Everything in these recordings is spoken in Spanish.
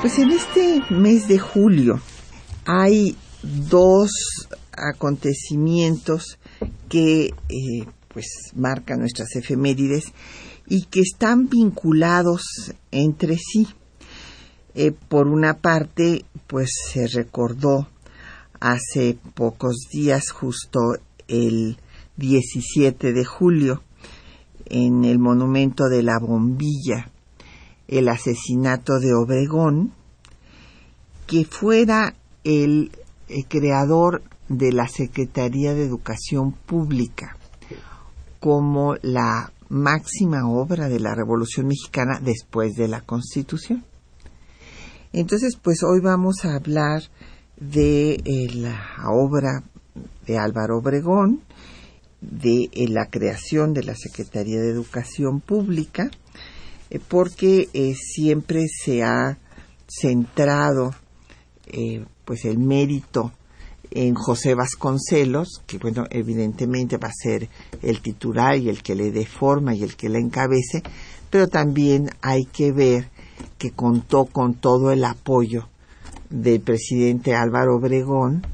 Pues en este mes de julio hay dos acontecimientos que eh, pues marcan nuestras efemérides y que están vinculados entre sí. Eh, por una parte, pues se recordó hace pocos días, justo el 17 de julio, en el monumento de la bombilla, el asesinato de Obregón, que fuera el, creador de la Secretaría de Educación Pública como la máxima obra de la Revolución Mexicana después de la Constitución. Entonces, pues hoy vamos a hablar de eh, la obra de Álvaro Obregón, de eh, la creación de la Secretaría de Educación Pública, eh, porque eh, siempre se ha centrado eh, pues el mérito en José Vasconcelos, que bueno, evidentemente va a ser el titular y el que le dé forma y el que la encabece, pero también hay que ver que contó con todo el apoyo del presidente Álvaro Obregón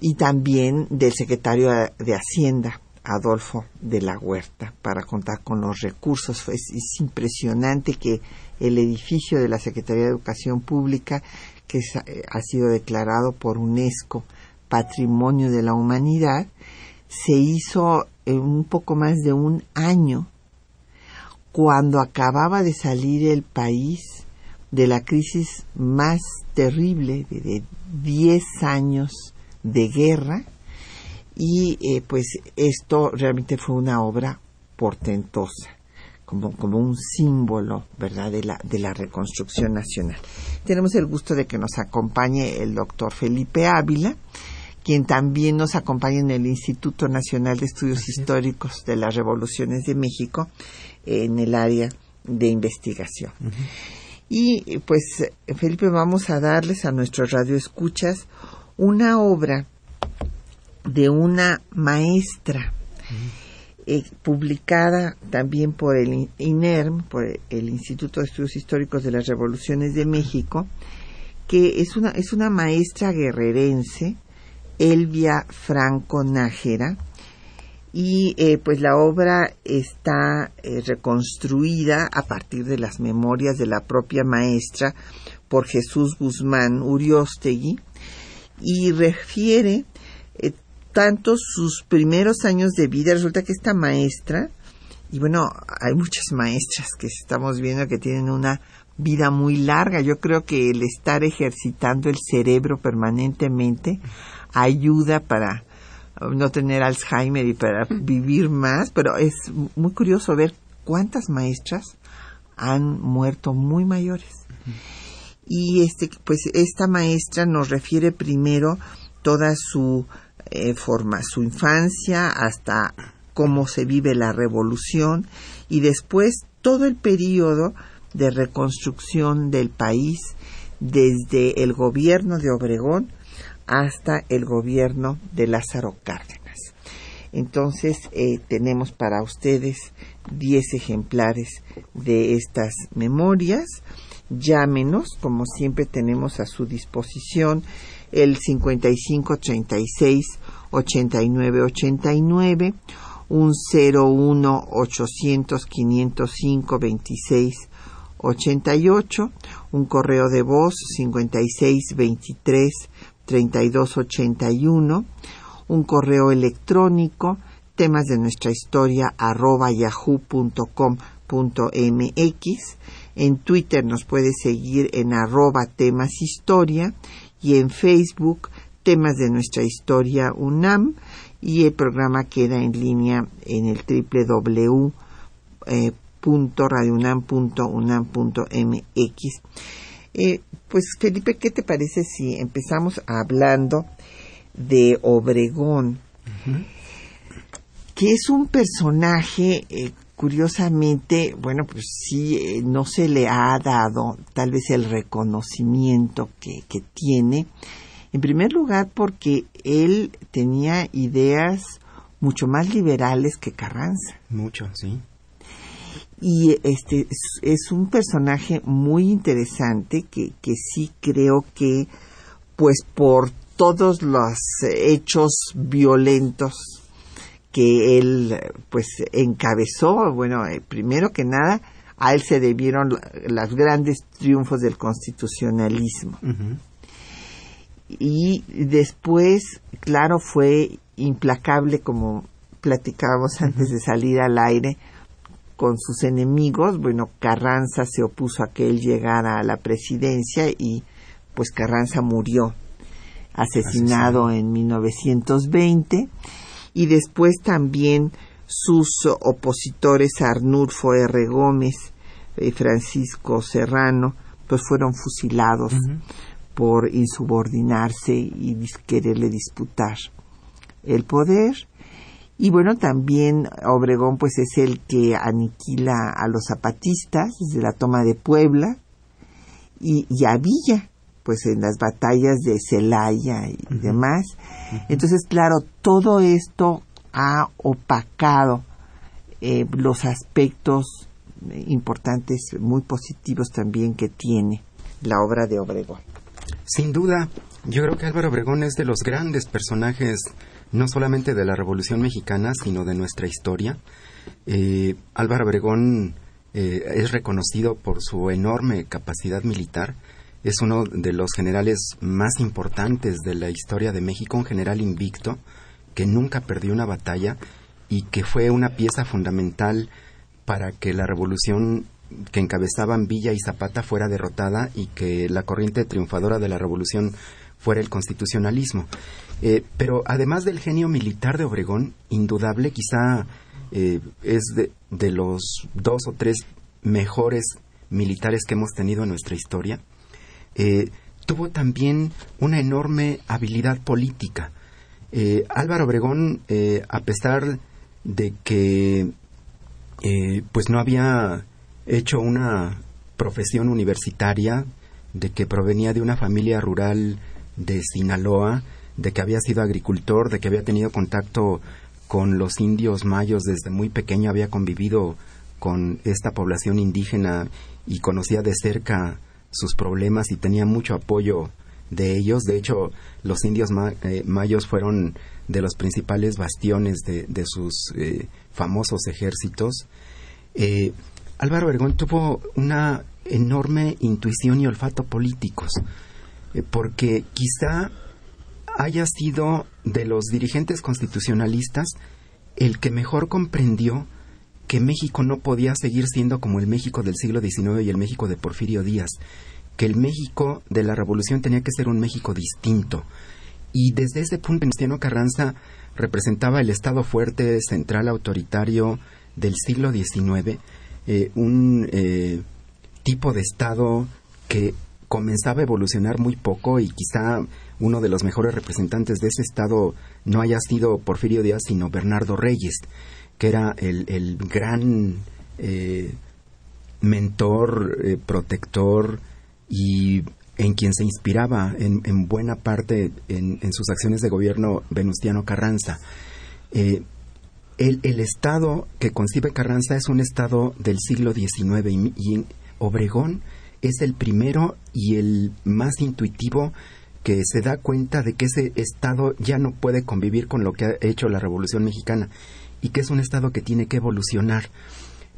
y también del secretario de Hacienda, Adolfo de la Huerta para contar con los recursos. Es, impresionante que el edificio de la Secretaría de Educación Pública, que eh, ha sido declarado por UNESCO Patrimonio de la Humanidad, se hizo en un poco más de un año cuando acababa de salir el país de la crisis más terrible de 10 años de guerra y eh, pues esto realmente fue una obra portentosa como, como un símbolo verdad de la, de la reconstrucción nacional. Tenemos el gusto de que nos acompañe el doctor Felipe Ávila quien también nos acompaña en el Instituto Nacional de Estudios Históricos de las Revoluciones de México en el área de investigación. Y pues, Felipe, vamos a darles a nuestros radioescuchas una obra de una maestra eh, publicada también por el INERM, por el Instituto de Estudios Históricos de las Revoluciones de México, que es una, es una maestra guerrerense, Elvia Franco Nájera, y eh, pues la obra está eh, reconstruida a partir de las memorias de la propia maestra por Jesús Guzmán Uriostegui y refiere tanto sus primeros años de vida, resulta que esta maestra, y bueno, hay muchas maestras que estamos viendo que tienen una vida muy larga. Yo creo que el estar ejercitando el cerebro permanentemente ayuda para no tener Alzheimer y para vivir más, pero es muy curioso ver cuántas maestras han muerto muy mayores. Y este pues esta maestra nos refiere primero toda su eh, forma su infancia hasta cómo se vive la revolución y después todo el periodo de reconstrucción del país desde el gobierno de Obregón hasta el gobierno de Lázaro Cárdenas. Entonces eh, tenemos para ustedes 10 ejemplares de estas memorias. Llámenos, como siempre tenemos a su disposición el 55 36 89 89 un 01 800 505 26 88 un correo de voz 56 23 32 81 un correo electrónico temas de nuestra historia arroba yahoo.com.mx en Twitter nos puede seguir en arroba temas historia y en Facebook temas de nuestra historia UNAM y el programa queda en línea en el www.radiounam.unam.mx. Eh, pues Felipe, ¿qué te parece si empezamos hablando de Obregón? Que es un personaje eh, curiosamente, bueno, pues sí, eh, no se le ha dado tal vez el reconocimiento que, que tiene. En primer lugar, porque él tenía ideas mucho más liberales que Carranza. Mucho, sí. Y este es, un personaje muy interesante que, que sí creo que, pues por todos los hechos violentos que él pues encabezó, bueno, eh, primero que nada, a él se debieron los grandes triunfos del constitucionalismo. Y después, claro, fue implacable, como platicábamos antes de salir al aire, con sus enemigos. Bueno, Carranza se opuso a que él llegara a la presidencia y pues Carranza murió asesinado en 1920 y después también sus opositores Arnulfo R. Gómez, y Francisco Serrano, pues fueron fusilados por insubordinarse y quererle disputar el poder. Y bueno, también Obregón pues es el que aniquila a los zapatistas desde la toma de Puebla y, y a Villa, pues en las batallas de Celaya y demás. Entonces, claro, todo esto ha opacado eh, los aspectos importantes, muy positivos también que tiene la obra de Obregón. Sin duda, yo creo que Álvaro Obregón es de los grandes personajes, no solamente de la Revolución Mexicana, sino de nuestra historia. Eh, Álvaro Obregón eh, es reconocido por su enorme capacidad militar, es uno de los generales más importantes de la historia de México, un general invicto que nunca perdió una batalla y que fue una pieza fundamental para que la revolución que encabezaban Villa y Zapata fuera derrotada y que la corriente triunfadora de la revolución fuera el constitucionalismo. Eh, pero además del genio militar de Obregón, indudable, quizá eh, es de, de, los dos o tres mejores militares que hemos tenido en nuestra historia, eh, tuvo también una enorme habilidad política. Eh, Álvaro Obregón, eh, a pesar de que pues no había hecho una profesión universitaria, de que provenía de una familia rural de Sinaloa, de que había sido agricultor, de que había tenido contacto con los indios mayos desde muy pequeño, había convivido con esta población indígena y conocía de cerca sus problemas y tenía mucho apoyo de ellos. De hecho, los indios eh, mayos fueron de los principales bastiones de, sus eh, famosos ejércitos. Eh, Álvaro Obregón tuvo una enorme intuición y olfato políticos, porque quizá haya sido de los dirigentes constitucionalistas el que mejor comprendió que México no podía seguir siendo como el México del siglo XIX y el México de Porfirio Díaz, que el México de la Revolución tenía que ser un México distinto. Y desde ese punto, Venustiano Carranza representaba el Estado fuerte, central, autoritario del siglo XIX, eh, un eh, tipo de Estado que comenzaba a evolucionar muy poco y quizá uno de los mejores representantes de ese Estado no haya sido Porfirio Díaz, sino Bernardo Reyes que era el, gran eh, mentor, eh, protector y en quien se inspiraba en, buena parte en, sus acciones de gobierno Venustiano Carranza. Eh, el, Estado que concibe Carranza es un Estado del siglo XIX y, Obregón es el primero y el más intuitivo que se da cuenta de que ese Estado ya no puede convivir con lo que ha hecho la Revolución Mexicana y que es un Estado que tiene que evolucionar.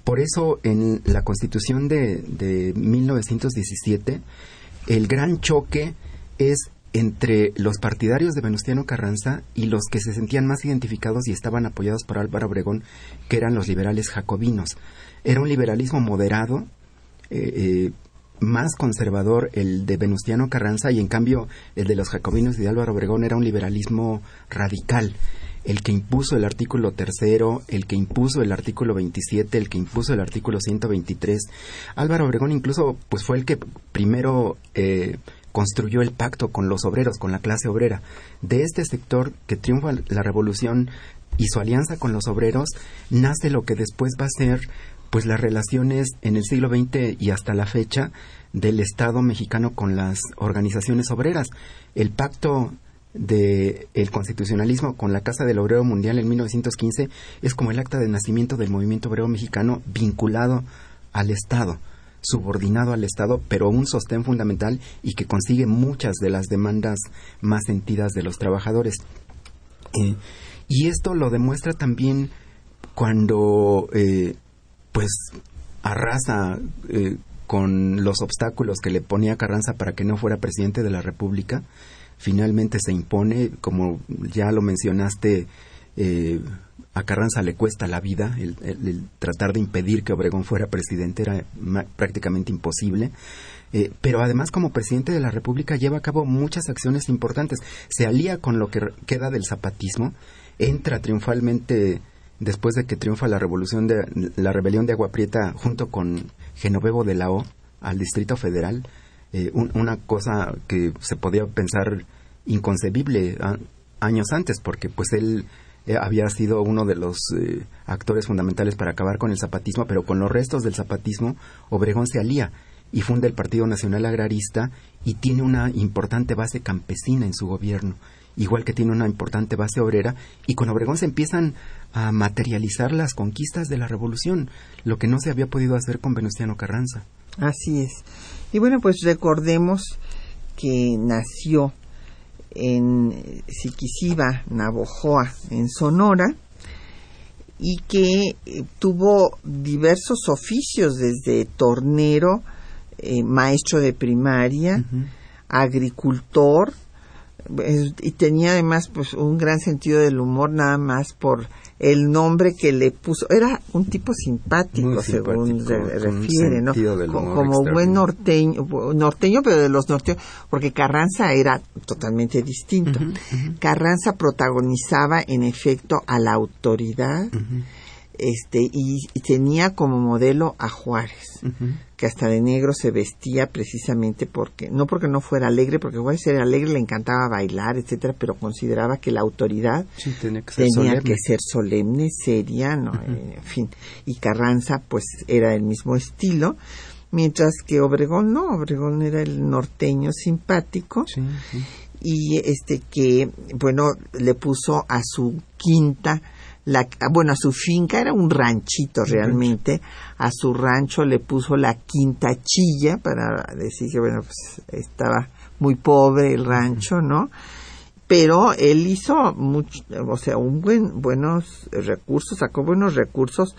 Por eso en la Constitución de, de 1917 el gran choque es entre los partidarios de Venustiano Carranza y los que se sentían más identificados y estaban apoyados por Álvaro Obregón, que eran los liberales jacobinos. Era un liberalismo moderado, eh, eh, más conservador el de Venustiano Carranza y en cambio el de los jacobinos y de Álvaro Obregón era un liberalismo radical. El que impuso el artículo tercero, el que impuso el artículo 27, el que impuso el artículo 123. Álvaro Obregón incluso pues fue el que primero eh, construyó el pacto con los obreros, con la clase obrera. De este sector que triunfa la revolución y su alianza con los obreros, nace lo que después va a ser pues las relaciones en el siglo XX y hasta la fecha del Estado mexicano con las organizaciones obreras. El pacto del el constitucionalismo con la Casa del Obrero Mundial en 1915 es como el acta de nacimiento del movimiento obrero mexicano vinculado al Estado, subordinado al Estado, pero un sostén fundamental y que consigue muchas de las demandas más sentidas de los trabajadores. Eh, y esto lo demuestra también cuando eh, pues arrasa eh, con los obstáculos que le ponía Carranza para que no fuera presidente de la República finalmente se impone, como ya lo mencionaste, eh, a Carranza le cuesta la vida, el, tratar de impedir que Obregón fuera presidente era prácticamente imposible. Eh, pero además como presidente de la República lleva a cabo muchas acciones importantes. Se alía con lo que queda del zapatismo, entra triunfalmente después de que triunfa la revolución de la rebelión de Agua Prieta junto con Genovevo de la O al Distrito Federal eh, una cosa que se podía pensar inconcebible años antes, porque pues él eh, había sido uno de los eh, actores fundamentales para acabar con el zapatismo, pero con los restos del zapatismo, Obregón se alía y funda el Partido Nacional Agrarista y tiene una importante base campesina en su gobierno, igual que tiene una importante base obrera, y con Obregón se empiezan a materializar las conquistas de la revolución, lo que no se había podido hacer con Venustiano Carranza. Así es. Y bueno, pues recordemos que nació en Siquisiba, Navojoa, en Sonora, y que eh, tuvo diversos oficios desde tornero, eh, maestro de primaria, agricultor, y tenía además pues un gran sentido del humor nada más por el nombre que le puso. Era un tipo simpático, según se refiere no como, buen norteño norteño pero de los norteños porque Carranza era totalmente distinto. Carranza protagonizaba en efecto a la autoridad este y, tenía como modelo a Juárez que hasta de negro se vestía precisamente porque no porque no fuera alegre porque Juárez era alegre le encantaba bailar etcétera pero consideraba que la autoridad tenía que ser, solemne. seria no en fin. Y Carranza pues era el mismo estilo mientras que Obregón no Obregón era el norteño simpático y este que bueno le puso a su quinta la, bueno, a su finca era un ranchito realmente, a su rancho le puso la quinta chilla para decir que, bueno, pues estaba muy pobre el rancho, ¿no? Pero él hizo mucho, o sea, un buen, buenos recursos, sacó buenos recursos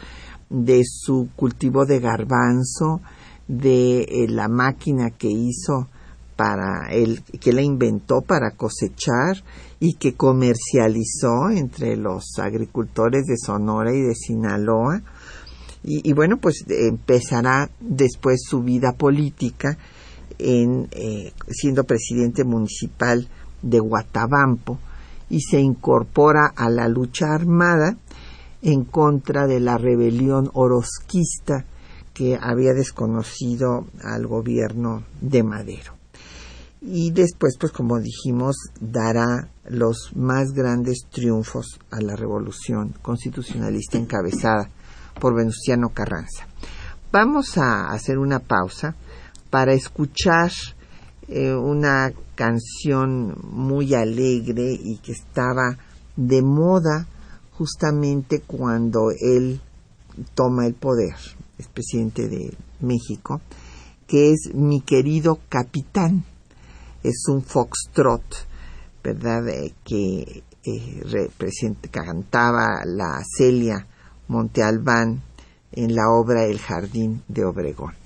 de su cultivo de garbanzo, de eh, la máquina que hizo para él, que la inventó para cosechar y que comercializó entre los agricultores de Sonora y de Sinaloa. Y, bueno, pues empezará después su vida política en, eh, siendo presidente municipal de Guatabampo y se incorpora a la lucha armada en contra de la rebelión orosquista que había desconocido al gobierno de Madero y después, pues como dijimos, dará los más grandes triunfos a la revolución constitucionalista encabezada por Venustiano Carranza. Vamos a hacer una pausa para escuchar eh, una canción muy alegre y que estaba de moda justamente cuando él toma el poder, es presidente de México, que es Mi querido capitán es un foxtrot, ¿verdad? Eh, que eh, cantaba la Celia Montealbán en la obra El Jardín de Obregón.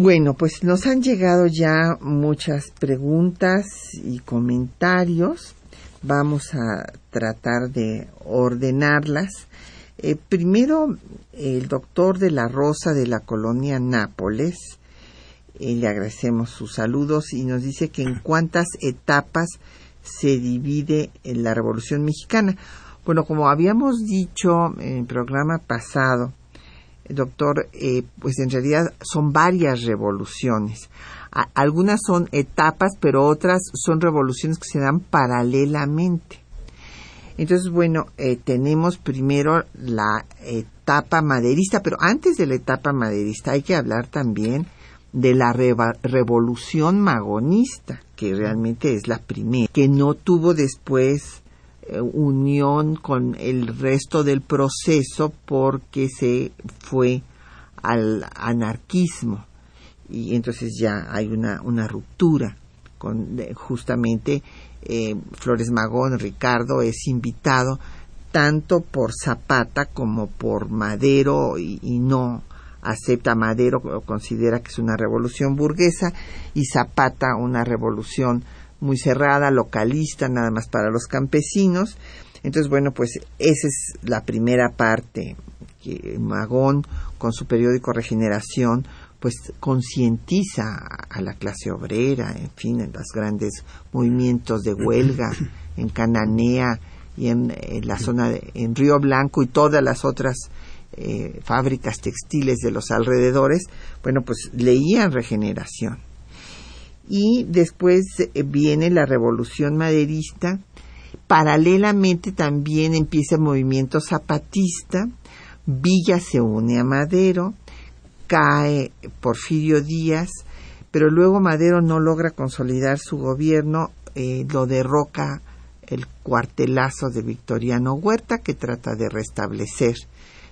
Bueno, pues nos han llegado ya muchas preguntas y comentarios. Vamos a tratar de ordenarlas. Eh, primero, el doctor de la Rosa de la colonia Nápoles, eh, le agradecemos sus saludos y nos dice que en cuántas etapas se divide en la Revolución Mexicana. Bueno, como habíamos dicho en el programa pasado, doctor, eh, pues en realidad son varias revoluciones. algunas son etapas, pero otras son revoluciones que se dan paralelamente. Entonces, bueno, eh, tenemos primero la etapa maderista, pero antes de la etapa maderista hay que hablar también de la revolución magonista, que realmente es la primera, que no tuvo después unión con el resto del proceso porque se fue al anarquismo. Y entonces ya hay una, una ruptura con justamente eh, Flores Magón, Ricardo es invitado tanto por Zapata como por Madero y, y no acepta. Madero, considera que es una revolución burguesa y Zapata una revolución muy cerrada, localista, nada más para los campesinos. Entonces, bueno, pues esa es la primera parte que Magón, con su periódico Regeneración, pues concientiza a la clase obrera, en fin, en los grandes movimientos de huelga en Cananea y en, la zona de, en Río Blanco y todas las otras eh, fábricas textiles de los alrededores, bueno, pues leían Regeneración y después eh, viene la revolución maderista. Paralelamente también empieza el movimiento zapatista. Villa se une a Madero, cae Porfirio Díaz, pero luego Madero no logra consolidar su gobierno, eh, lo derroca el cuartelazo de Victoriano Huerta, que trata de restablecer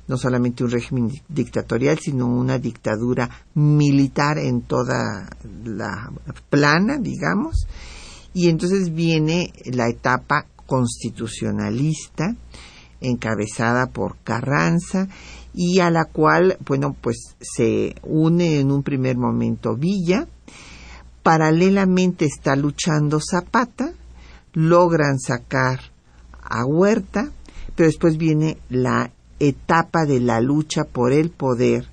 no solamente un régimen dictatorial, sino una dictadura militar en toda la plana, digamos. Y entonces viene la etapa constitucionalista, encabezada por Carranza, y a la cual, bueno, pues se une en un primer momento Villa, paralelamente está luchando Zapata, logran sacar a Huerta, pero después viene la etapa de la lucha por el poder,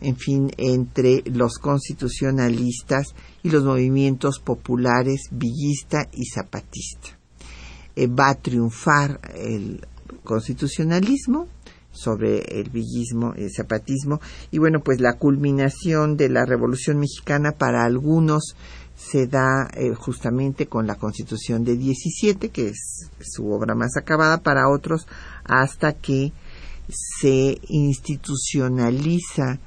en fin, entre los constitucionalistas y los movimientos populares villista y zapatista. Eh, va a triunfar el constitucionalismo sobre el villismo y el zapatismo y bueno pues la culminación de la revolución mexicana para algunos se da eh, justamente con la constitución de 17 que es su obra más acabada para otros hasta que se institucionaliza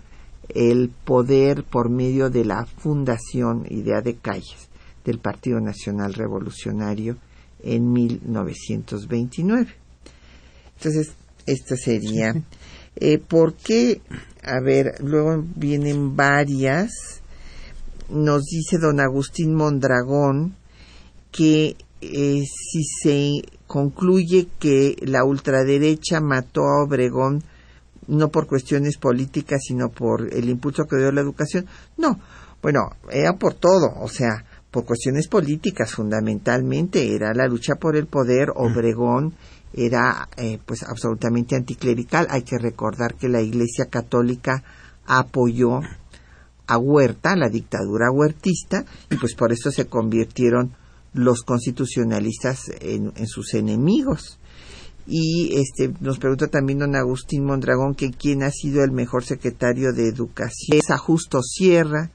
el poder por medio de la fundación Idea de Calles del Partido Nacional Revolucionario en 1929. Entonces, esta sería. Eh, ¿Por qué? A ver, luego vienen varias. Nos dice don Agustín Mondragón que eh, si se concluye que la ultraderecha mató a Obregón no por cuestiones políticas, sino por el impulso que dio la educación. No, bueno, era por todo, o sea, por cuestiones políticas fundamentalmente, era la lucha por el poder, Obregón era eh, pues absolutamente anticlerical. Hay que recordar que la Iglesia Católica apoyó a Huerta, la dictadura huertista, y pues por eso se convirtieron los constitucionalistas en, sus enemigos. Y este, nos pregunta también don Agustín Mondragón que quién ha sido el mejor secretario de Educación. Es a Justo Sierra,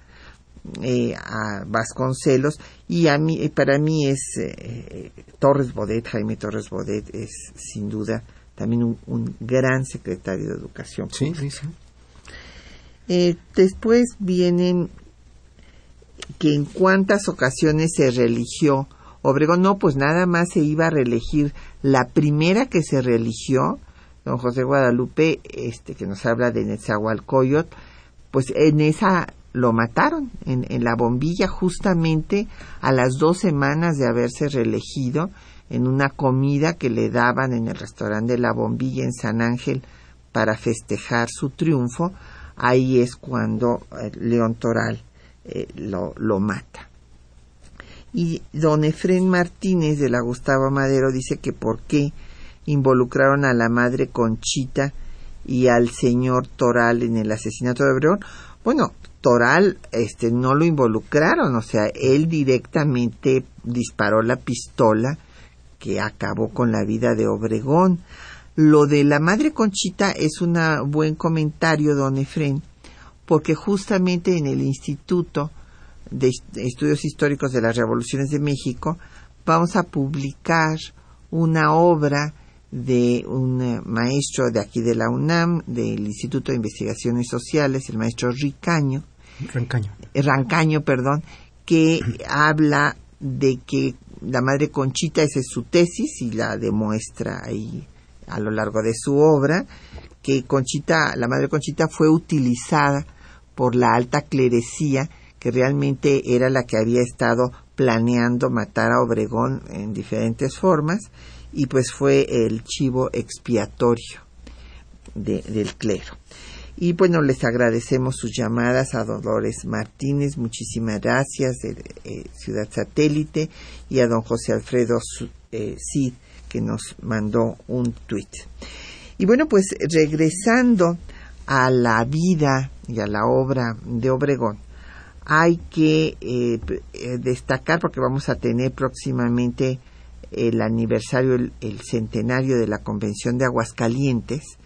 eh, a Vasconcelos, y a mí, para mí es eh, Torres Bodet, Jaime Torres Bodet es sin duda también un, gran secretario de Educación. Sí, sí, sí. Eh, después vienen que en cuántas ocasiones se religió Obregón. No, pues nada más se iba a reelegir. La primera que se religió, don José Guadalupe, este, que nos habla de Netzahualcoyot, pues en esa lo mataron, en, en la bombilla, justamente a las dos semanas de haberse reelegido, en una comida que le daban en el restaurante de la bombilla en San Ángel para festejar su triunfo, ahí es cuando eh, León Toral eh, lo, lo mata. Y don Efrén Martínez de la Gustavo Madero dice que por qué involucraron a la madre Conchita y al señor Toral en el asesinato de Obregón. Bueno, Toral este no lo involucraron, o sea, él directamente disparó la pistola que acabó con la vida de Obregón. Lo de la madre Conchita es un buen comentario, don Efren, porque justamente en el Instituto de Estudios Históricos de las Revoluciones de México vamos a publicar una obra de un eh, maestro de aquí de la UNAM, del Instituto de Investigaciones Sociales, el maestro Ricaño. Rancaño. Eh, Rancaño, perdón, que habla de que la madre Conchita, esa es su tesis y la demuestra ahí a lo largo de su obra, que Conchita, la madre Conchita fue utilizada por la alta clerecía, que realmente era la que había estado planeando matar a Obregón en diferentes formas, y pues fue el chivo expiatorio del clero. Y bueno, les agradecemos sus llamadas a Dolores Martínez, muchísimas gracias, de eh, Ciudad Satélite, y a don José Alfredo eh, Cid, que nos mandó un tuit. Y bueno, pues regresando a la vida y a la obra de Obregón, hay que eh, destacar, porque vamos a tener próximamente el aniversario, el, centenario de la Convención de Aguascalientes,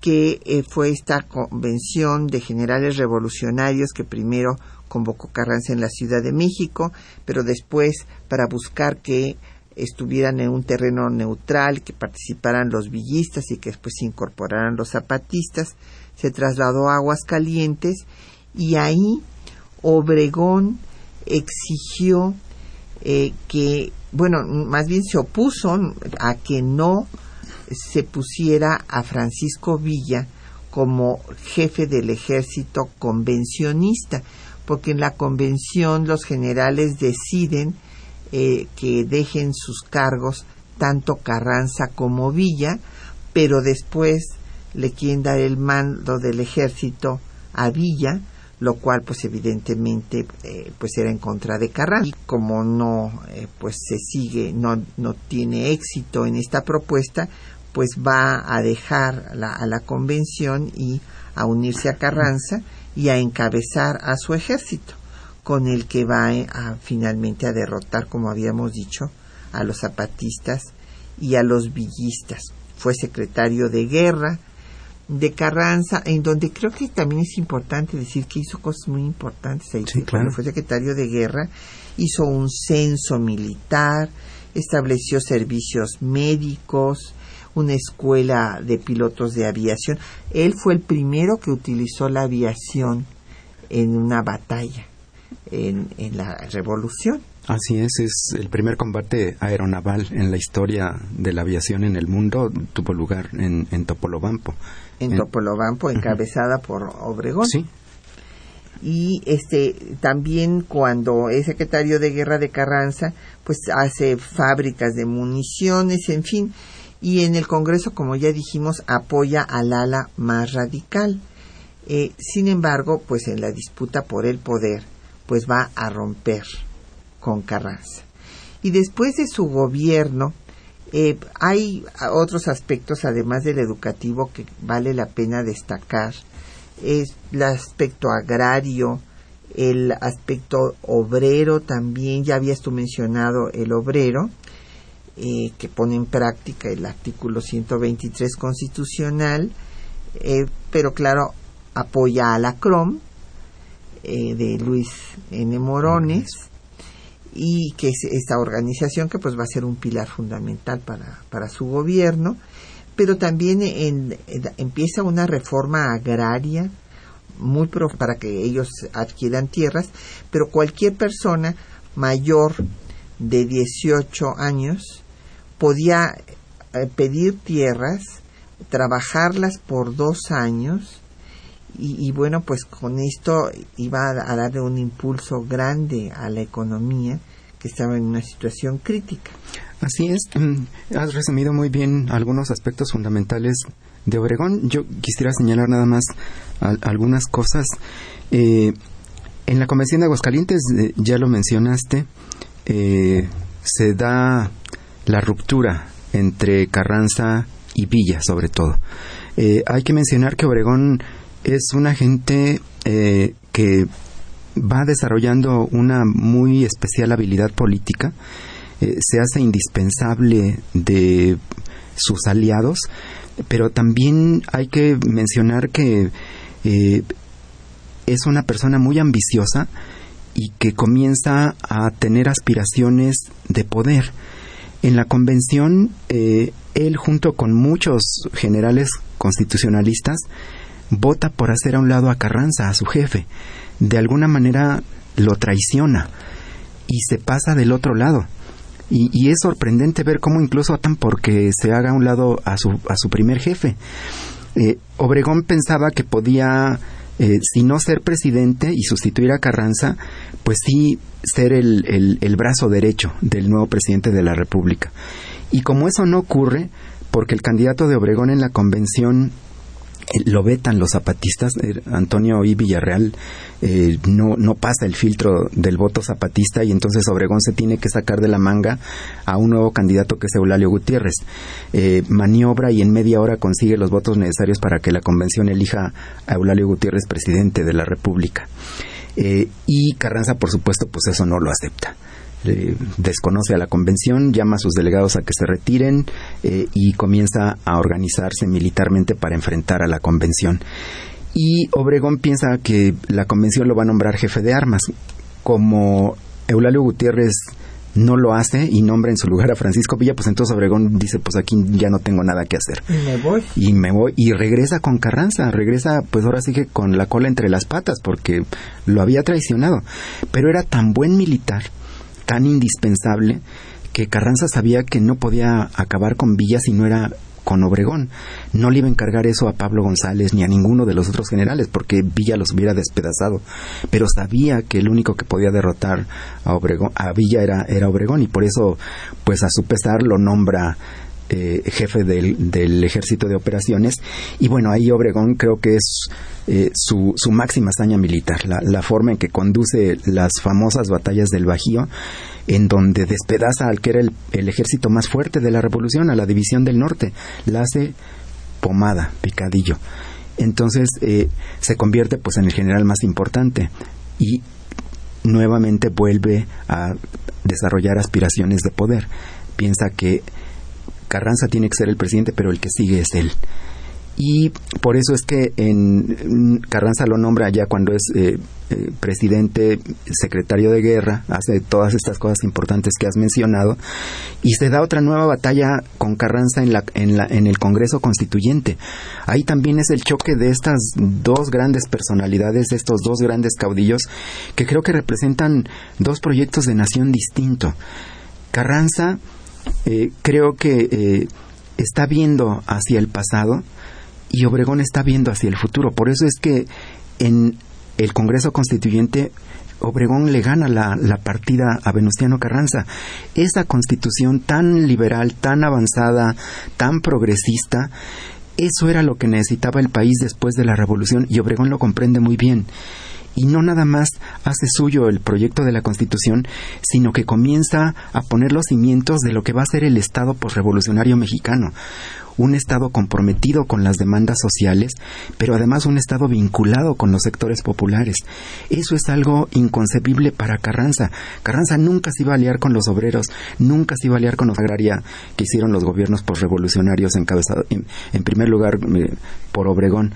que eh, fue esta convención de generales revolucionarios que primero convocó Carranza en la Ciudad de México, pero después para buscar que estuvieran en un terreno neutral, que participaran los villistas y que después se incorporaran los zapatistas, se trasladó a Aguascalientes y ahí Obregón exigió eh, que bueno, más bien se opuso a que no se pusiera a Francisco Villa como jefe del ejército convencionista, porque en la convención los generales deciden eh, que dejen sus cargos tanto Carranza como Villa, pero después le quieren dar el mando del ejército a Villa, lo cual pues evidentemente eh, pues era en contra de Carranza. Y como no eh, pues se sigue no no tiene éxito en esta propuesta pues va a dejar a la convención y a unirse a Carranza y a encabezar a su ejército con el que va a, finalmente a derrotar como habíamos dicho a los zapatistas y a los villistas fue secretario de guerra de Carranza, en donde creo que también es importante decir que hizo cosas muy importantes ahí. Cuando fue secretario de guerra, hizo un censo militar, estableció servicios médicos, una escuela de pilotos de aviación. Él fue el primero que utilizó la aviación en una batalla, en, en la revolución. Así es, es el primer combate aeronaval en la historia de la aviación en el mundo, tuvo lugar en, en Topolobampo en Topolobampo, encabezada por Obregón. Sí. Y este también cuando es secretario de guerra de Carranza, pues hace fábricas de municiones, en fin, y en el Congreso, como ya dijimos, apoya al ala más radical. Eh, sin embargo, pues en la disputa por el poder, pues va a romper con Carranza. Y después de su gobierno, eh, hay otros aspectos, además del educativo, que vale la pena destacar. Es el aspecto agrario, el aspecto obrero también, ya habías tú mencionado el obrero, eh, que pone en práctica el artículo 123 constitucional, eh, pero claro, apoya a la CROM de Luis N. Morones y que es esta organización que pues va a ser un pilar fundamental para, para su gobierno, pero también empieza una reforma agraria muy pro, para que ellos adquieran tierras, pero cualquier persona mayor de 18 años podía eh, pedir tierras, trabajarlas por dos años y, bueno, pues con esto iba a, darle un impulso grande a la economía que estaba en una situación crítica. Así es, mm, has resumido muy bien algunos aspectos fundamentales de Obregón. Yo quisiera señalar nada más algunas cosas. Eh, en la Convención de Aguascalientes, eh, ya lo mencionaste, eh, se da la ruptura entre Carranza y Villa, sobre todo. hay que mencionar que Obregón es una gente que va desarrollando una muy especial habilidad política, se hace indispensable de sus aliados, pero también hay que mencionar que eh, es una persona muy ambiciosa y que comienza a tener aspiraciones de poder. En la convención, eh, él junto con muchos generales constitucionalistas vota por hacer a un lado a Carranza, a su jefe. De alguna manera lo traiciona y se pasa del otro lado. Y, es sorprendente ver cómo incluso atan porque se haga a un lado a su, a su primer jefe. Eh, Obregón pensaba que podía, eh, si no ser presidente y sustituir a Carranza, pues sí ser el, el brazo derecho del nuevo presidente de la República. Y como eso no ocurre, porque el candidato de Obregón en la convención lo vetan los zapatistas. Eh, Antonio I. Villarreal eh, no, no pasa el filtro del voto zapatista y entonces Obregón se tiene que sacar de la manga a un nuevo candidato que es Eulalio Gutiérrez. maniobra y en media hora consigue los votos necesarios para que la convención elija a Eulalio Gutiérrez presidente de la República. y Carranza, por supuesto, pues eso no lo acepta. Eh, desconoce a la convención, llama a sus delegados a que se retiren eh, y comienza a organizarse militarmente para enfrentar a la convención. Y Obregón piensa que la convención lo va a nombrar jefe de armas. Como Eulalio Gutiérrez no lo hace y nombra en su lugar a Francisco Villa, pues entonces Obregón dice, pues aquí ya no tengo nada que hacer. Y me voy. Y me voy. Y regresa con Carranza, regresa pues ahora sí que con la cola entre las patas, porque lo había traicionado. Pero era tan buen militar tan indispensable que Carranza sabía que no podía acabar con Villa si no era con Obregón. No le iba a encargar eso a Pablo González ni a ninguno de los otros generales porque Villa los hubiera despedazado. Pero sabía que el único que podía derrotar a, Obregón, a Villa era, era Obregón y por eso, pues a su pesar, lo nombra eh, jefe del, ejército de operaciones. Y bueno, ahí Obregón creo que es eh, su, máxima hazaña militar, la, forma en que conduce las famosas batallas del Bajío, en donde despedaza al que era el, ejército más fuerte de la revolución, a la división del norte, la hace pomada, picadillo. Entonces eh, se convierte pues en el general más importante y nuevamente vuelve a desarrollar aspiraciones de poder. Piensa que Carranza tiene que ser el presidente, pero el que sigue es él y por eso es que en Carranza lo nombra ya cuando es eh, eh, presidente, secretario de guerra, hace todas estas cosas importantes que has mencionado y se da otra nueva batalla con Carranza en la, en la en el Congreso Constituyente. Ahí también es el choque de estas dos grandes personalidades, estos dos grandes caudillos que creo que representan dos proyectos de nación distinto. Carranza eh, creo que está viendo hacia el pasado y Obregón está viendo hacia el futuro. Por eso es que en el Congreso Constituyente Obregón le gana la, la, partida a Venustiano Carranza. Esa constitución tan liberal, tan avanzada, tan progresista, eso era lo que necesitaba el país después de la revolución y Obregón lo comprende muy bien. Y no nada más hace suyo el proyecto de la Constitución, sino que comienza a poner los cimientos de lo que va a ser el Estado posrevolucionario mexicano un Estado comprometido con las demandas sociales, pero además un Estado vinculado con los sectores populares. Eso es algo inconcebible para Carranza. Carranza nunca se iba a aliar con los obreros, nunca se iba a aliar con los agraria que hicieron los gobiernos postrevolucionarios encabezados en, en primer lugar eh, por Obregón.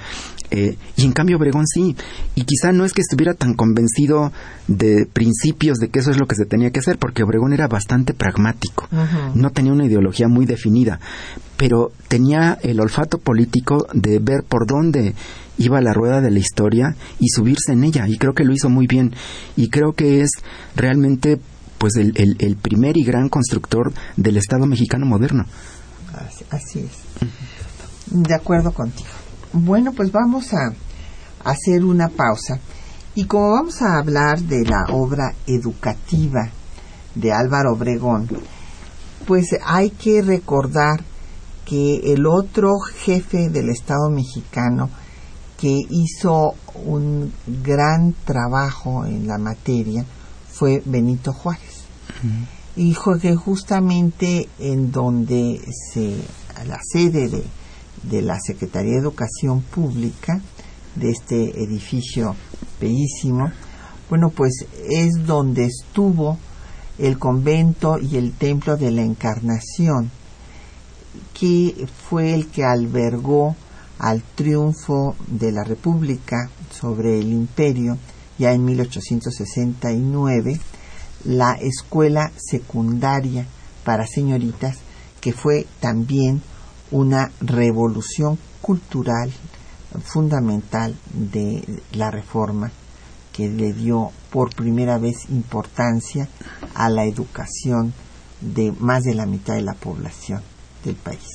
Eh, y en cambio Obregón sí. Y quizá no es que estuviera tan convencido de principios de que eso es lo que se tenía que hacer, porque Obregón era bastante pragmático. No tenía una ideología muy definida, pero tenía el olfato político de ver por dónde iba la rueda de la historia y subirse en ella. Y creo que lo hizo muy bien. Y creo que es realmente pues el, el, primer y gran constructor del Estado mexicano moderno. Así, es. De acuerdo contigo. Bueno, pues vamos a hacer una pausa. Y como vamos a hablar de la obra educativa de Álvaro Obregón, pues hay que recordar que el otro jefe del Estado mexicano que hizo un gran trabajo en la materia fue Benito Juárez. Y que justamente en donde se, la sede de, de la Secretaría de Educación Pública, de este edificio bellísimo, bueno, pues es donde estuvo el convento y el templo de la Encarnación, que fue el que albergó al triunfo de la República sobre el imperio ya en 1869 la escuela secundaria para señoritas que fue también una revolución cultural fundamental de la reforma que le dio por primera vez importancia a la educación de más de la mitad de la población del país.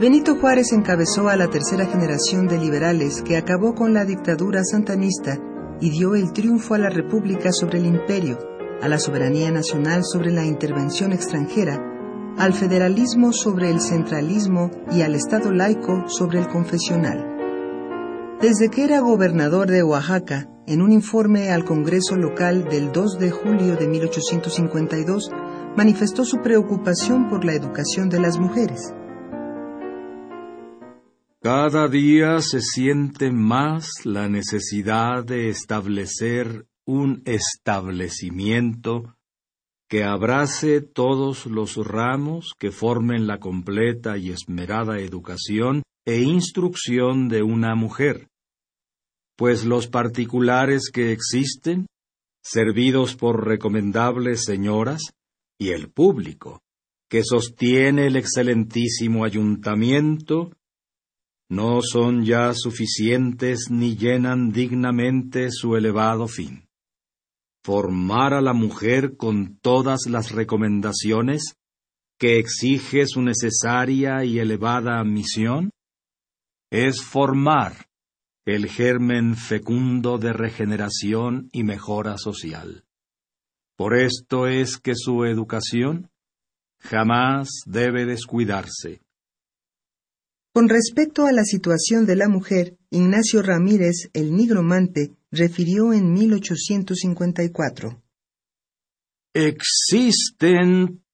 Benito Juárez encabezó a la tercera generación de liberales que acabó con la dictadura santanista y dio el triunfo a la República sobre el imperio, a la soberanía nacional sobre la intervención extranjera, al federalismo sobre el centralismo y al Estado laico sobre el confesional. Desde que era gobernador de Oaxaca, en un informe al Congreso local del 2 de julio de 1852, manifestó su preocupación por la educación de las mujeres. Cada día se siente más la necesidad de establecer un establecimiento que abrace todos los ramos que formen la completa y esmerada educación e instrucción de una mujer, pues los particulares que existen, servidos por recomendables señoras, y el público, que sostiene el excelentísimo ayuntamiento, no son ya suficientes ni llenan dignamente su elevado fin. Formar a la mujer con todas las recomendaciones que exige su necesaria y elevada misión es formar el germen fecundo de regeneración y mejora social. Por esto es que su educación jamás debe descuidarse con respecto a la situación de la mujer, Ignacio Ramírez, el nigromante, refirió en 1854. Existen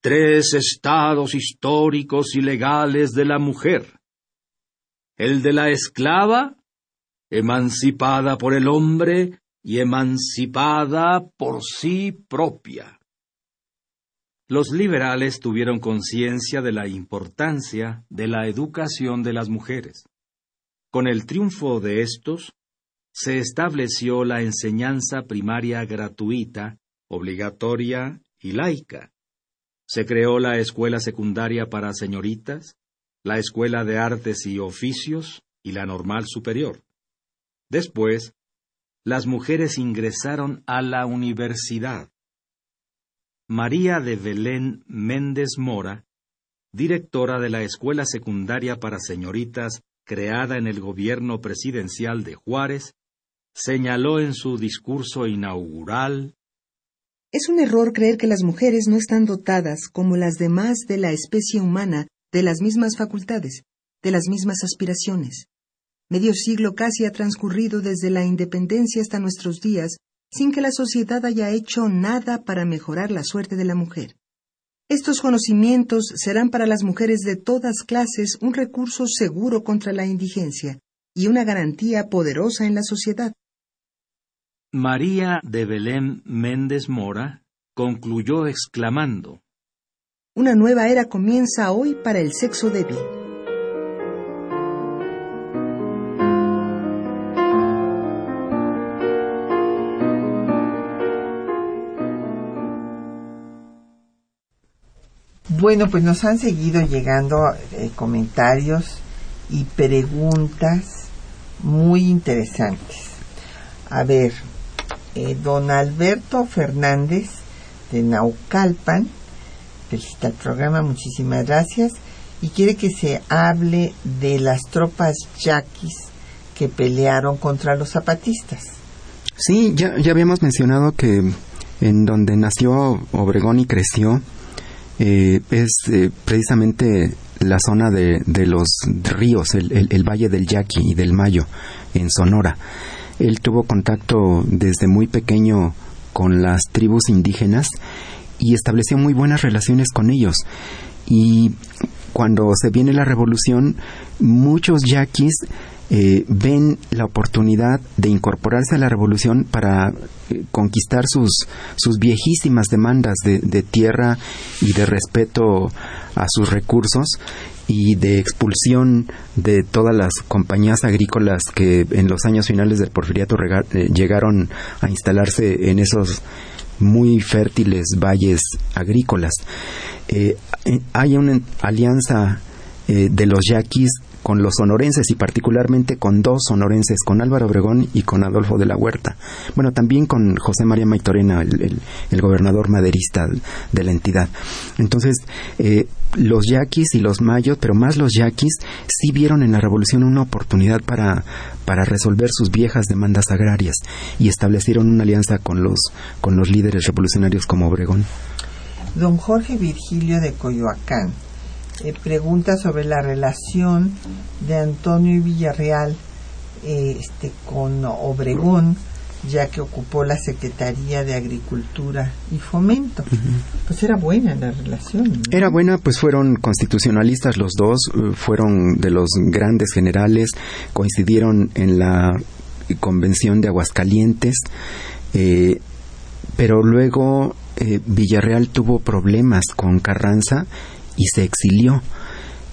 tres estados históricos y legales de la mujer. El de la esclava, emancipada por el hombre y emancipada por sí propia los liberales tuvieron conciencia de la importancia de la educación de las mujeres. Con el triunfo de estos, se estableció la enseñanza primaria gratuita, obligatoria y laica. Se creó la escuela secundaria para señoritas, la escuela de artes y oficios y la normal superior. Después, las mujeres ingresaron a la universidad. María de Belén Méndez Mora, directora de la Escuela Secundaria para Señoritas creada en el gobierno presidencial de Juárez, señaló en su discurso inaugural Es un error creer que las mujeres no están dotadas, como las demás de la especie humana, de las mismas facultades, de las mismas aspiraciones. Medio siglo casi ha transcurrido desde la independencia hasta nuestros días sin que la sociedad haya hecho nada para mejorar la suerte de la mujer. Estos conocimientos serán para las mujeres de todas clases un recurso seguro contra la indigencia y una garantía poderosa en la sociedad. María de Belén Méndez Mora concluyó exclamando Una nueva era comienza hoy para el sexo débil. Bueno, pues nos han seguido llegando eh, comentarios y preguntas muy interesantes. A ver, eh, don Alberto Fernández de Naucalpan felicita el programa, muchísimas gracias, y quiere que se hable de las tropas yaquis que pelearon contra los zapatistas. Sí, ya, ya habíamos mencionado que en donde nació Obregón y creció eh, es eh, precisamente la zona de, de los ríos, el, el, valle del Yaqui y del Mayo, en Sonora. Él tuvo contacto desde muy pequeño con las tribus indígenas y estableció muy buenas relaciones con ellos. Y cuando se viene la revolución, muchos yaquis eh, ven la oportunidad de incorporarse a la revolución para eh, conquistar sus, sus viejísimas demandas de, de, tierra y de respeto a sus recursos y de expulsión de todas las compañías agrícolas que en los años finales del porfiriato eh, llegaron a instalarse en esos muy fértiles valles agrícolas. hay una alianza de los yaquis con los sonorenses y particularmente con dos sonorenses, con Álvaro Obregón y con Adolfo de la Huerta. Bueno, también con José María Maitorena, el, gobernador maderista de la entidad. Entonces, eh, los yaquis y los mayos, pero más los yaquis, sí vieron en la revolución una oportunidad para, para resolver sus viejas demandas agrarias y establecieron una alianza con los, con los líderes revolucionarios como Obregón. Don Jorge Virgilio de Coyoacán eh, pregunta sobre la relación de Antonio y Villarreal eh, este, con Obregón, ya que ocupó la Secretaría de Agricultura y Fomento. Pues era buena la relación. Era buena, pues fueron constitucionalistas los dos, eh, fueron de los grandes generales, coincidieron en la convención de Aguascalientes, pero luego Villarreal tuvo problemas con Carranza y se exilió.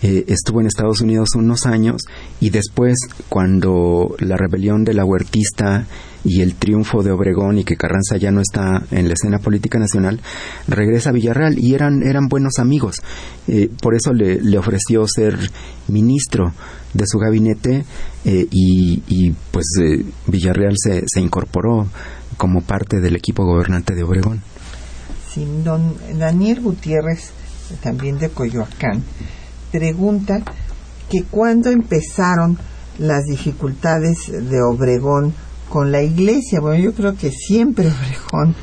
Eh, estuvo en Estados Unidos unos años y después cuando la rebelión de la huertista y el triunfo de Obregón y que Carranza ya no está en la escena política nacional, regresa a Villarreal y eran, eran buenos amigos. Eh, por eso le, ofreció ser ministro de su gabinete eh, y, y, pues Villarreal se, se incorporó como parte del equipo gobernante de Obregón. Sin don Daniel Gutiérrez también de Coyoacán, pregunta que cuándo empezaron las dificultades de Obregón con la iglesia. Bueno, yo creo que siempre Obregón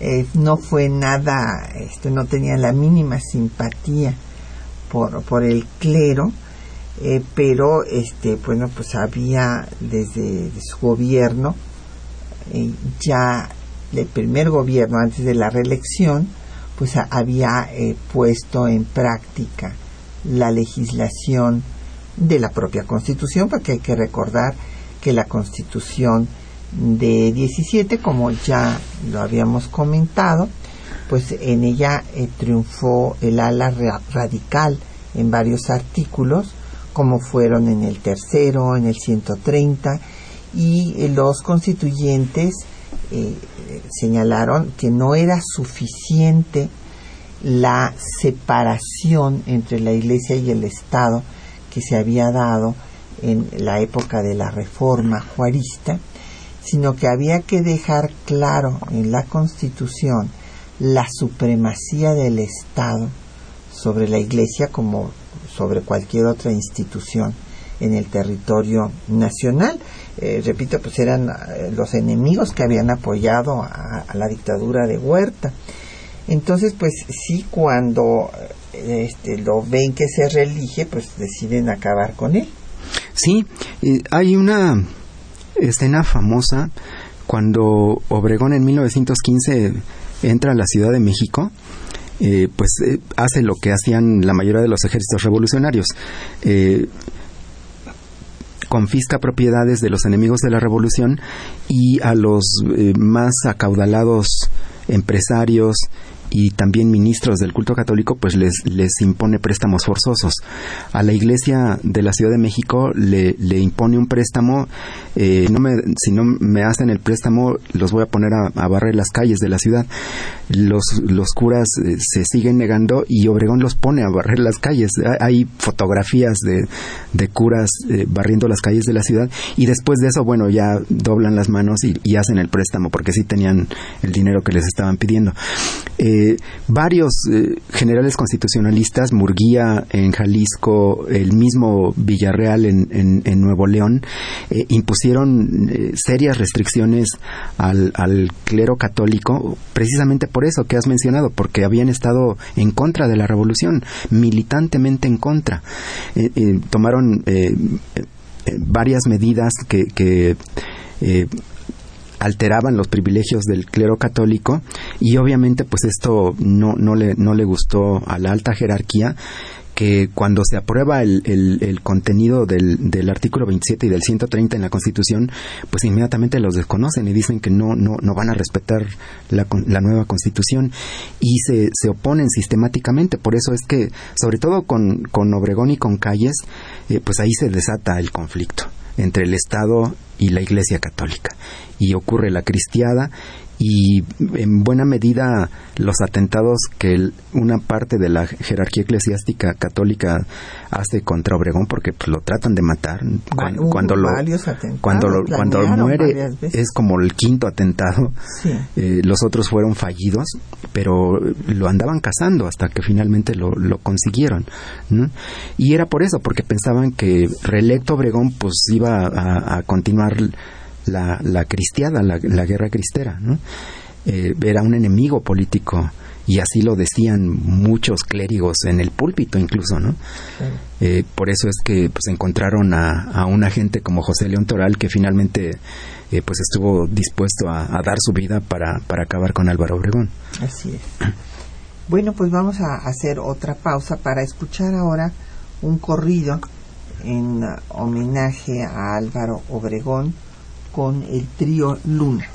eh, no fue nada, este, no tenía la mínima simpatía por, por el clero, eh, pero este, bueno, pues había desde su gobierno, eh, ya el primer gobierno antes de la reelección, pues había eh, puesto en práctica la legislación de la propia Constitución, porque hay que recordar que la Constitución de 17, como ya lo habíamos comentado, pues en ella eh, triunfó el ala radical en varios artículos, como fueron en el tercero, en el 130, y eh, los constituyentes señalaron que no era suficiente la separación entre la Iglesia y el Estado que se había dado en la época de la Reforma Juarista, sino que había que dejar claro en la Constitución la supremacía del Estado sobre la Iglesia como sobre cualquier otra institución en el territorio nacional. Eh, repito, pues eran eh, los enemigos que habían apoyado a, la dictadura de Huerta. Entonces, pues sí, cuando eh, este, lo ven que se relige, pues deciden acabar con él. Sí, hay una escena famosa cuando Obregón en 1915 entra a la Ciudad de México. pues hace lo que hacían la mayoría de los ejércitos revolucionarios confisca propiedades de los enemigos de la revolución y a los eh, más acaudalados empresarios y también ministros del culto católico pues les, les impone préstamos forzosos. A la iglesia de la Ciudad de México le, le impone un préstamo, eh, no me, si no me hacen el préstamo los voy a poner a, barrer las calles de la ciudad. Los, los curas eh, se siguen negando y Obregón los pone a barrer las calles. Hay fotografías de, de curas eh, barriendo las calles de la ciudad y después de eso, bueno, ya doblan las manos y, hacen el préstamo porque sí tenían el dinero que les estaban pidiendo. Eh, eh, varios eh, generales constitucionalistas, Murguía en Jalisco, el mismo Villarreal en, en, Nuevo León, eh, impusieron serias restricciones al, al, clero católico, precisamente por eso que has mencionado, porque habían estado en contra de la revolución, militantemente en contra. tomaron varias medidas que, que alteraban los privilegios del clero católico y obviamente pues esto no, no, le, no le gustó a la alta jerarquía que cuando se aprueba el, el, contenido del, del, artículo 27 y del 130 en la Constitución, pues inmediatamente los desconocen y dicen que no, no, no van a respetar la, la nueva Constitución y se, se, oponen sistemáticamente. Por eso es que, sobre todo con, con Obregón y con Calles, eh, pues ahí se desata el conflicto entre el Estado y la Iglesia Católica. Y ocurre la cristiada y en buena medida los atentados que una parte de la jerarquía eclesiástica católica hace contra Obregón porque pues, lo tratan de matar. Cuando, lo cuando cuando muere es como el quinto atentado. Eh, los otros fueron fallidos pero lo andaban cazando hasta que finalmente lo, lo consiguieron y era por eso porque pensaban que reelecto Obregón pues iba a, a continuar la, la cristiada, la, guerra cristera. ¿no? Eh, era un enemigo político y así lo decían muchos clérigos en el púlpito incluso, ¿no? Eh, por eso es que pues encontraron a, a una gente como José León Toral que finalmente eh, pues estuvo dispuesto a, dar su vida para, para acabar con Álvaro Obregón. Así es. Bueno, pues vamos a hacer otra pausa para escuchar ahora un corrido en homenaje a Álvaro Obregón con el trío Luna.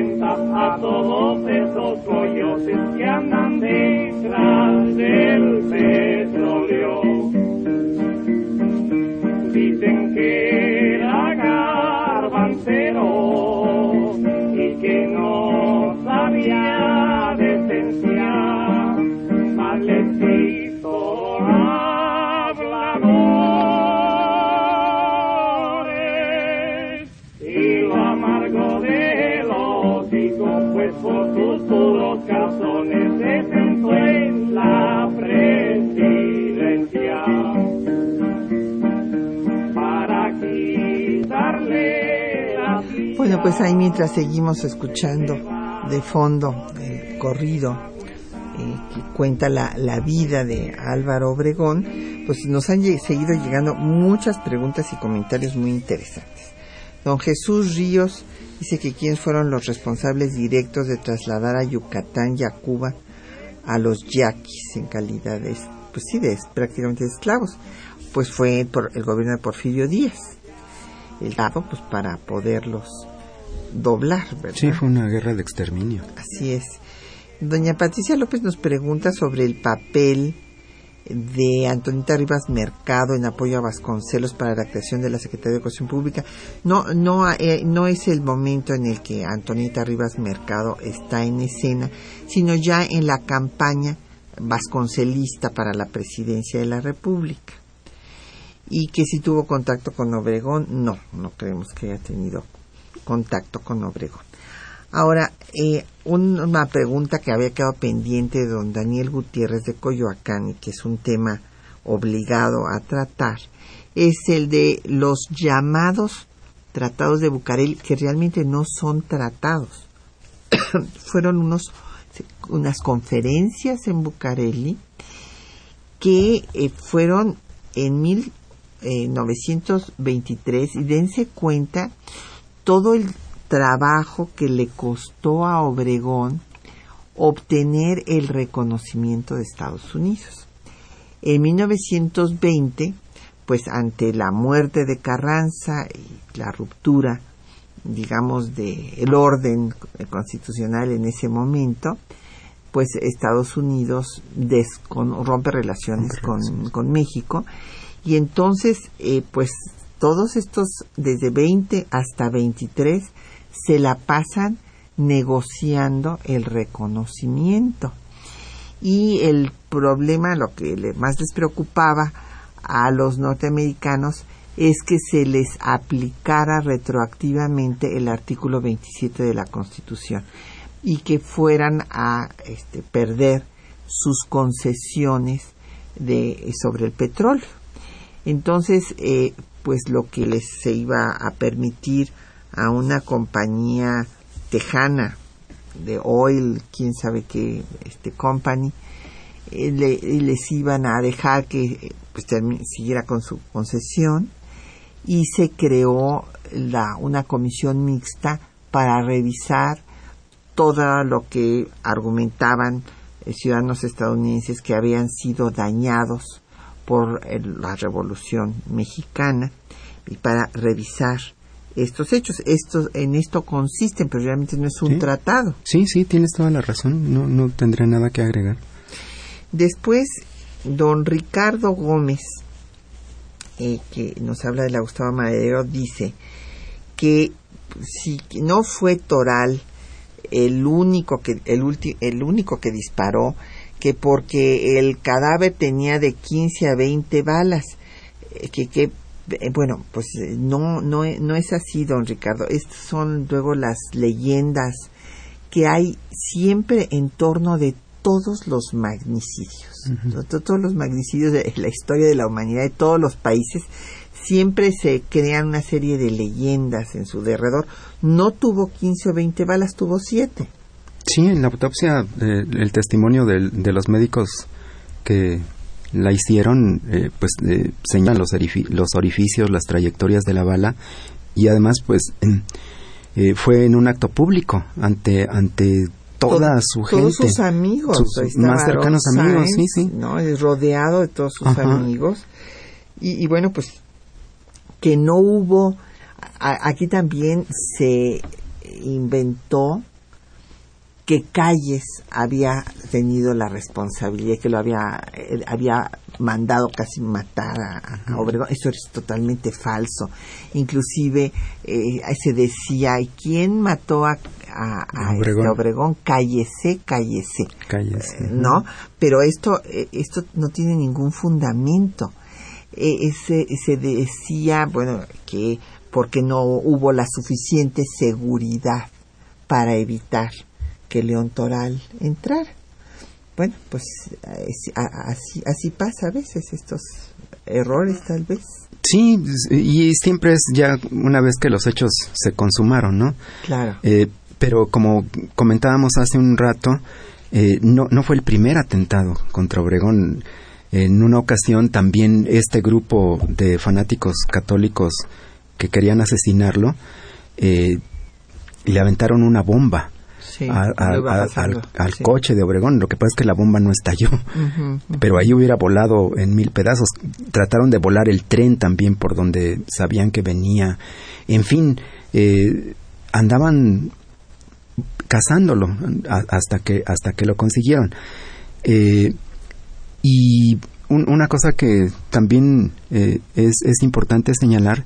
a todos esos coyotes que andan detrás del. Pues ahí mientras seguimos escuchando de fondo el corrido eh, que cuenta la, la, vida de Álvaro Obregón, pues nos han seguido llegando muchas preguntas y comentarios muy interesantes. Don Jesús Ríos dice que quiénes fueron los responsables directos de trasladar a Yucatán y a Cuba a los yaquis en calidad de, pues sí, de prácticamente esclavos. Pues fue por el gobierno de Porfirio Díaz, el dado pues para poderlos doblar, ¿verdad? Sí, fue una guerra de exterminio. Así es. Doña Patricia López nos pregunta sobre el papel de Antonita Rivas Mercado en apoyo a Vasconcelos para la creación de la Secretaría de Educación Pública. No, no, eh, no es el momento en el que Antonita Rivas Mercado está en escena, sino ya en la campaña vasconcelista para la presidencia de la República. Y que si tuvo contacto con Obregón, no, no creemos que haya tenido contacto con Obregón. Ahora, eh, una pregunta que había quedado pendiente de don Daniel Gutiérrez de Coyoacán y que es un tema obligado a tratar, es el de los llamados tratados de Bucareli, que realmente no son tratados. Fueron unos, unas conferencias en Bucareli que eh, fueron en 1923 eh, y dense cuenta todo el trabajo que le costó a Obregón obtener el reconocimiento de Estados Unidos. En 1920, pues ante la muerte de Carranza y la ruptura, digamos, del orden constitucional en ese momento, pues Estados Unidos rompe relaciones con, con, México y entonces, eh, pues todos estos, desde 20 hasta 23, se la pasan negociando el reconocimiento. Y el problema, lo que más les preocupaba a los norteamericanos, es que se les aplicara retroactivamente el artículo 27 de la Constitución y que fueran a este, perder sus concesiones sobre el petróleo. Entonces, eh, pues lo que les se iba a permitir a una compañía tejana de oil, quién sabe qué, este company, eh, le, les iban a dejar que pues, siguiera con su concesión y se creó la, una comisión mixta para revisar todo lo que argumentaban eh, ciudadanos estadounidenses que habían sido dañados por la revolución mexicana y para revisar estos hechos. Esto, en esto consisten, pero realmente no es un tratado. Sí, sí, tienes toda la razón. No, no tendré nada que agregar. Después, don Ricardo Gómez, eh, que nos habla de la Gustavo Madero, dice que si no fue Toral el único que el, el único que disparó, que porque el cadáver tenía de 15 a 20 balas, eh, que, que eh, bueno, pues eh, no, no, no es así, don Ricardo. Estas son luego las leyendas que hay siempre en torno de todos los magnicidios. Todos los magnicidios de la historia de la humanidad, de todos los países, siempre se crean una serie de leyendas en su derredor. No tuvo 15 o 20 balas, tuvo 7. Sí, en la autopsia, eh, el testimonio de los médicos que la hicieron, eh, pues eh, señalan los, los, orificios, las trayectorias de la bala y además pues eh, fue en un acto público ante ante toda su gente. Todos sus amigos. Sus más cercanos amigos, sí, sí. ¿no? Rodeado de todos sus amigos. Y, bueno, pues que no hubo, aquí también se inventó que Calles había tenido la responsabilidad, que lo había, eh, había mandado casi matar a, Obregón. Eso es totalmente falso. Inclusive eh, se decía, ¿y quién mató a, a, este Obregón? Obregón? Cállese, cállese. cállese. ¿No? Pero esto, eh, esto no tiene ningún fundamento. se, se decía, bueno, que porque no hubo la suficiente seguridad para evitar que León Toral entrar. Bueno, pues así, así pasa a veces estos errores tal vez. Sí, y siempre es ya una vez que los hechos se consumaron, ¿no? Claro. Eh, pero como comentábamos hace un rato, eh, no, no fue el primer atentado contra Obregón. En una ocasión también este grupo de fanáticos católicos que querían asesinarlo eh, le aventaron una bomba al, coche de Obregón. Lo que pasa es que la bomba no estalló, pero ahí hubiera volado en mil pedazos. Trataron de volar el tren también por donde sabían que venía. En fin, eh, andaban cazándolo hasta que hasta que lo consiguieron. Eh, y una cosa que también eh, es, es, importante señalar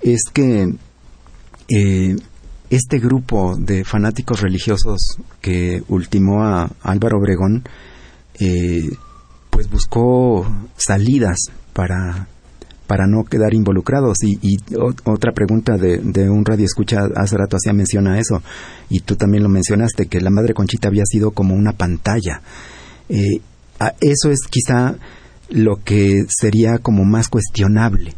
es que eh, este grupo de fanáticos religiosos que ultimó a Álvaro Obregón, eh, pues buscó salidas para, para no quedar involucrados. Y, otra pregunta de, un radio escucha hace rato hacía menciona eso, y tú también lo mencionaste, que la Madre Conchita había sido como una pantalla. Eh, eso es quizá lo que sería como más cuestionable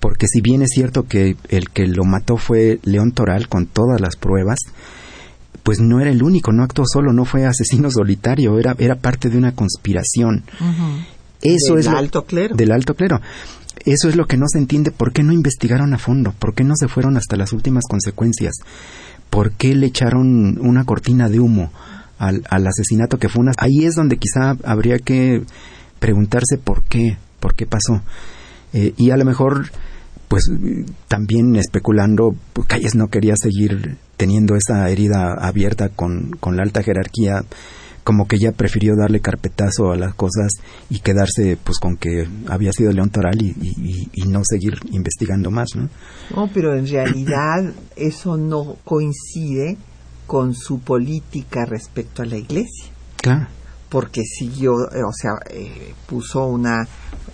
porque si bien es cierto que el que lo mató fue León Toral con todas las pruebas, pues no era el único, no actuó solo, no fue asesino solitario, era, era parte de una conspiración. Eso del es alto clero. Del alto clero. Eso es lo que no se entiende. ¿Por qué no investigaron a fondo? ¿Por qué no se fueron hasta las últimas consecuencias? ¿Por qué le echaron una cortina de humo al, al asesinato que fue una... Ahí es donde quizá habría que preguntarse por qué, por qué pasó. Eh, y a lo mejor pues también especulando, pues, Calles no quería seguir teniendo esa herida abierta con, con la alta jerarquía, como que ya prefirió darle carpetazo a las cosas y quedarse pues con que había sido León Toral y, y, no seguir investigando más, ¿no? No, pero en realidad eso no coincide con su política respecto a la iglesia. Claro. Porque siguió, eh, o sea, eh, puso una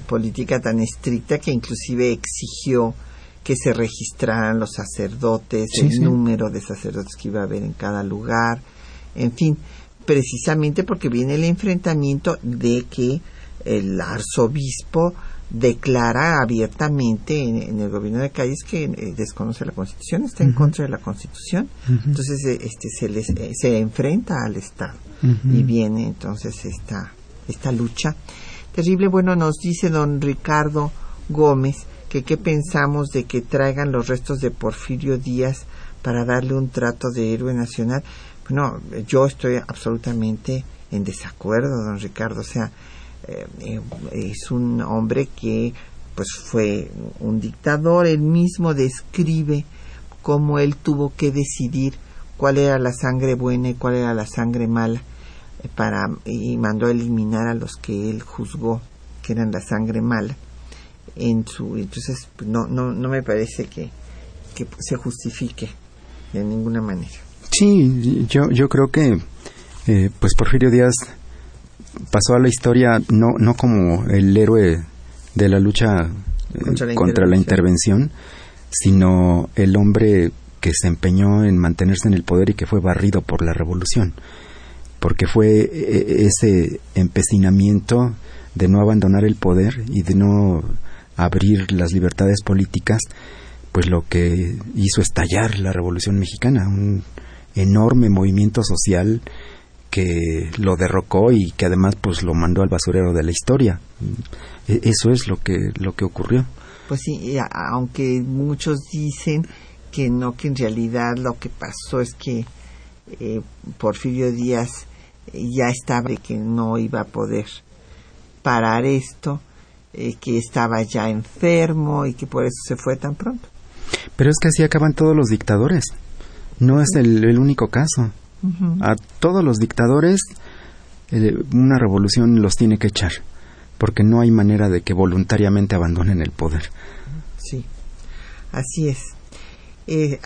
política tan estricta que inclusive exigió que se registraran los sacerdotes, el número de sacerdotes que iba a haber en cada lugar, en fin, precisamente porque viene el enfrentamiento de que el arzobispo declara abiertamente en, el gobierno de Calles que eh, desconoce la Constitución, está en contra de la Constitución, entonces eh, este se les, eh, se enfrenta al Estado. Y viene entonces esta esta lucha Terrible, bueno, nos dice don Ricardo Gómez que qué pensamos de que traigan los restos de Porfirio Díaz para darle un trato de héroe nacional. Bueno, yo estoy absolutamente en desacuerdo, don Ricardo. O sea, eh, eh, es un hombre que pues fue un dictador, él mismo describe cómo él tuvo que decidir cuál era la sangre buena y cuál era la sangre mala para y mandó a eliminar a los que él juzgó que eran la sangre mala en su entonces pues, no no no me parece que, que se justifique de ninguna manera. Sí yo yo creo que eh, pues Porfirio Díaz pasó a la historia no no como el héroe de la lucha eh, contra, la, intervención. sino el hombre que se empeñó en mantenerse en el poder y que fue barrido por la revolución. Porque fue eh, ese empecinamiento de no abandonar el poder y de no abrir las libertades políticas, pues lo que hizo estallar la Revolución Mexicana, un enorme movimiento social que lo derrocó y que además pues lo mandó al basurero de la historia. E, eso es lo que lo que ocurrió. Pues sí, aunque muchos dicen que no, que en realidad lo que pasó es que eh, Porfirio Díaz ya estaba de que no iba a poder parar esto, eh, que estaba ya enfermo y que por eso se fue tan pronto. Pero es que así acaban todos los dictadores. No es el, único caso. A todos los dictadores eh, una revolución los tiene que echar, porque no hay manera de que voluntariamente abandonen el poder. Sí, así es. Eh,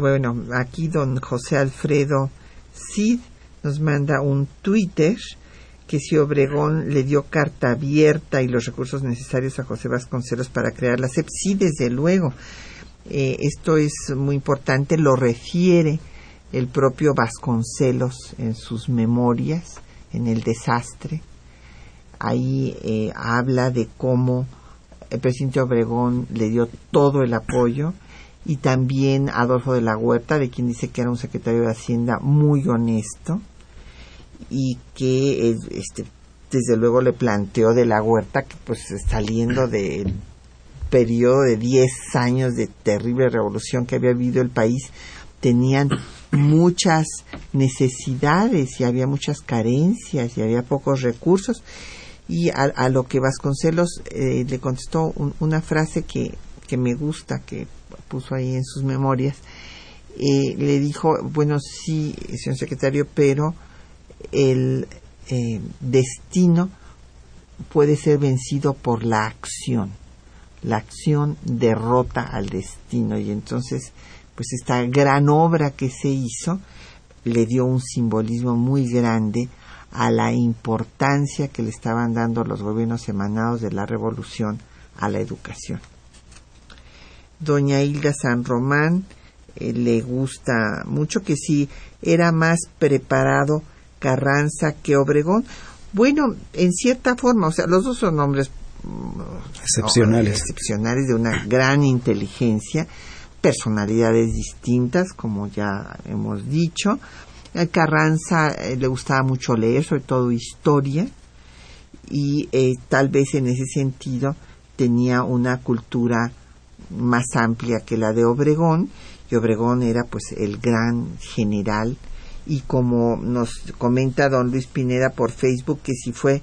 bueno, aquí don José Alfredo Cid nos manda un Twitter que si Obregón le dio carta abierta y los recursos necesarios a José Vasconcelos para crear la CEP, sí, desde luego. Eh, esto es muy importante, lo refiere el propio Vasconcelos en sus memorias, en el desastre. Ahí eh, habla de cómo el presidente Obregón le dio todo el apoyo y también Adolfo de la Huerta, de quien dice que era un secretario de Hacienda muy honesto y que este, desde luego le planteó de la huerta que pues saliendo del periodo de 10 años de terrible revolución que había vivido el país tenían muchas necesidades y había muchas carencias y había pocos recursos y a, lo que Vasconcelos eh, le contestó una frase que, que me gusta que puso ahí en sus memorias eh, le dijo bueno sí señor secretario pero el eh, destino puede ser vencido por la acción. La acción derrota al destino y entonces pues esta gran obra que se hizo le dio un simbolismo muy grande a la importancia que le estaban dando los gobiernos emanados de la revolución a la educación. Doña Hilda San Román eh, le gusta mucho que si era más preparado Carranza que Obregón. Bueno, en cierta forma, o sea, los dos son hombres mm, excepcionales, excepcionales de una gran inteligencia, personalidades distintas, como ya hemos dicho. A Carranza eh, le gustaba mucho leer, sobre todo historia, y eh, tal vez en ese sentido tenía una cultura más amplia que la de Obregón, y Obregón era pues el gran general, y como nos comenta don Luis Pineda por Facebook, que si fue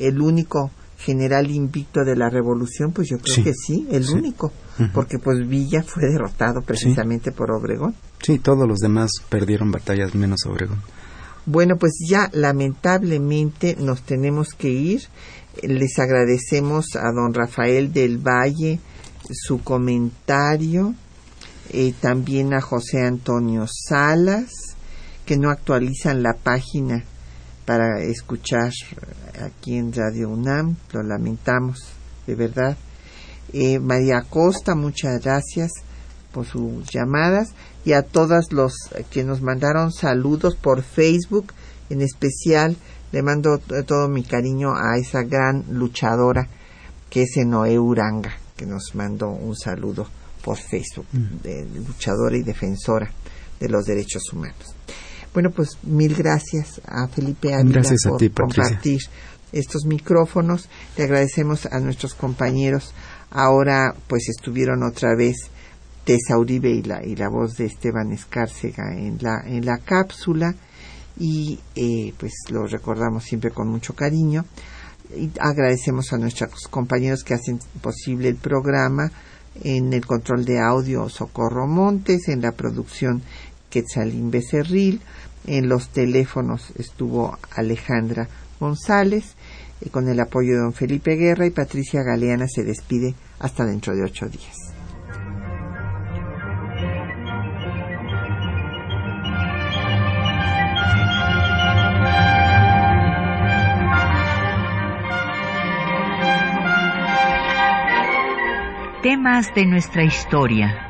el único general invicto de la revolución, pues yo creo que sí, el único, porque pues Villa fue derrotado precisamente por Obregón. Sí, todos los demás perdieron batallas menos Obregón. Bueno, pues ya lamentablemente nos tenemos que ir. Les agradecemos a don Rafael del Valle su comentario, eh, también a José Antonio Salas, que no actualizan la página para escuchar aquí en Radio UNAM, lo lamentamos, de verdad. Eh, María Costa, muchas gracias por sus llamadas y a todos los que nos mandaron saludos por Facebook, en especial le mando todo mi cariño a esa gran luchadora que es Enoe Uranga, que nos mandó un saludo por Facebook, mm. de luchadora y defensora de los derechos humanos. Bueno, pues mil gracias a Felipe Ávila por compartir estos micrófonos. Le agradecemos a nuestros compañeros. Ahora pues estuvieron otra vez Tessa Uribe y la, y la voz de Esteban Escárcega en la, en la cápsula y eh, pues lo recordamos siempre con mucho cariño. Y agradecemos a nuestros compañeros que hacen posible el programa en el control de audio Socorro Montes, en la producción Quetzalín Becerril, en los teléfonos estuvo Alejandra González, y con el apoyo de don Felipe Guerra y Patricia Galeana se despide hasta dentro de ocho días. Temas de nuestra historia